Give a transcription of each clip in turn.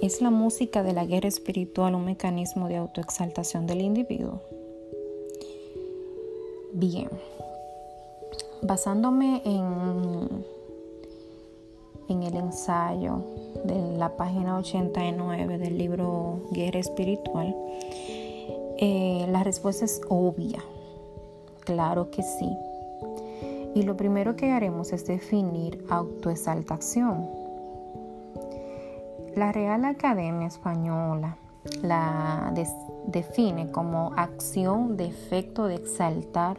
¿Es la música de la guerra espiritual un mecanismo de autoexaltación del individuo? Bien, basándome en, en el ensayo de la página 89 del libro Guerra Espiritual, eh, la respuesta es obvia. Claro que sí. Y lo primero que haremos es definir autoexaltación. La Real Academia Española la define como acción de efecto de exaltar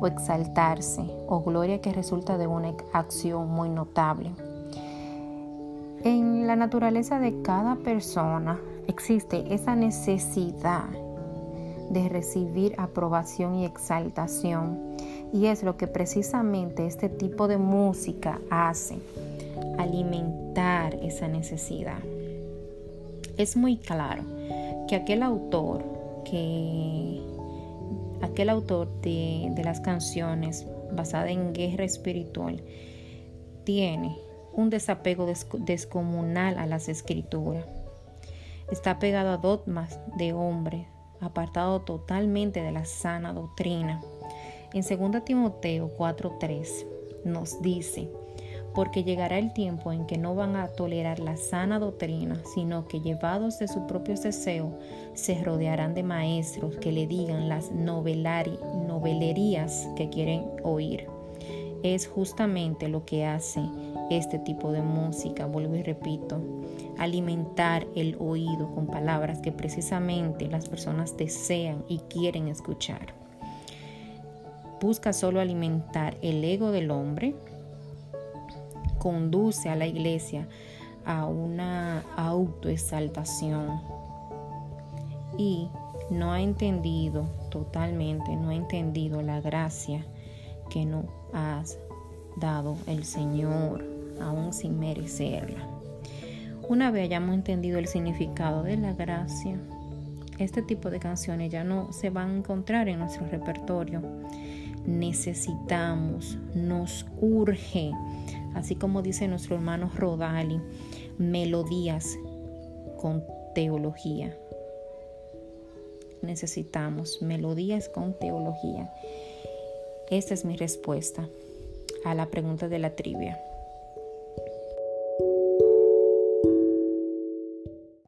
o exaltarse o gloria que resulta de una acción muy notable. En la naturaleza de cada persona existe esa necesidad de recibir aprobación y exaltación. Y es lo que precisamente este tipo de música hace, alimentar esa necesidad. Es muy claro que aquel autor, que aquel autor de, las canciones basada en guerra espiritual, tiene un desapego descomunal a las escrituras. Está pegado a dogmas de hombre, apartado totalmente de la sana doctrina. En 2 Timoteo 4:3 nos dice, porque llegará el tiempo en que no van a tolerar la sana doctrina, sino que llevados de sus propios deseos, se rodearán de maestros que le digan las novelerías que quieren oír. Es justamente lo que hace este tipo de música, vuelvo y repito, alimentar el oído con palabras que precisamente las personas desean y quieren escuchar. Busca solo alimentar el ego del hombre, conduce a la iglesia a una autoexaltación y no ha entendido totalmente, no ha entendido la gracia que nos ha dado el Señor, aún sin merecerla. Una vez hayamos entendido el significado de la gracia, este tipo de canciones ya no se van a encontrar en nuestro repertorio. Necesitamos, nos urge, así como dice nuestro hermano Rodali, melodías con teología. Necesitamos melodías con teología. Esta es mi respuesta a la pregunta de la trivia.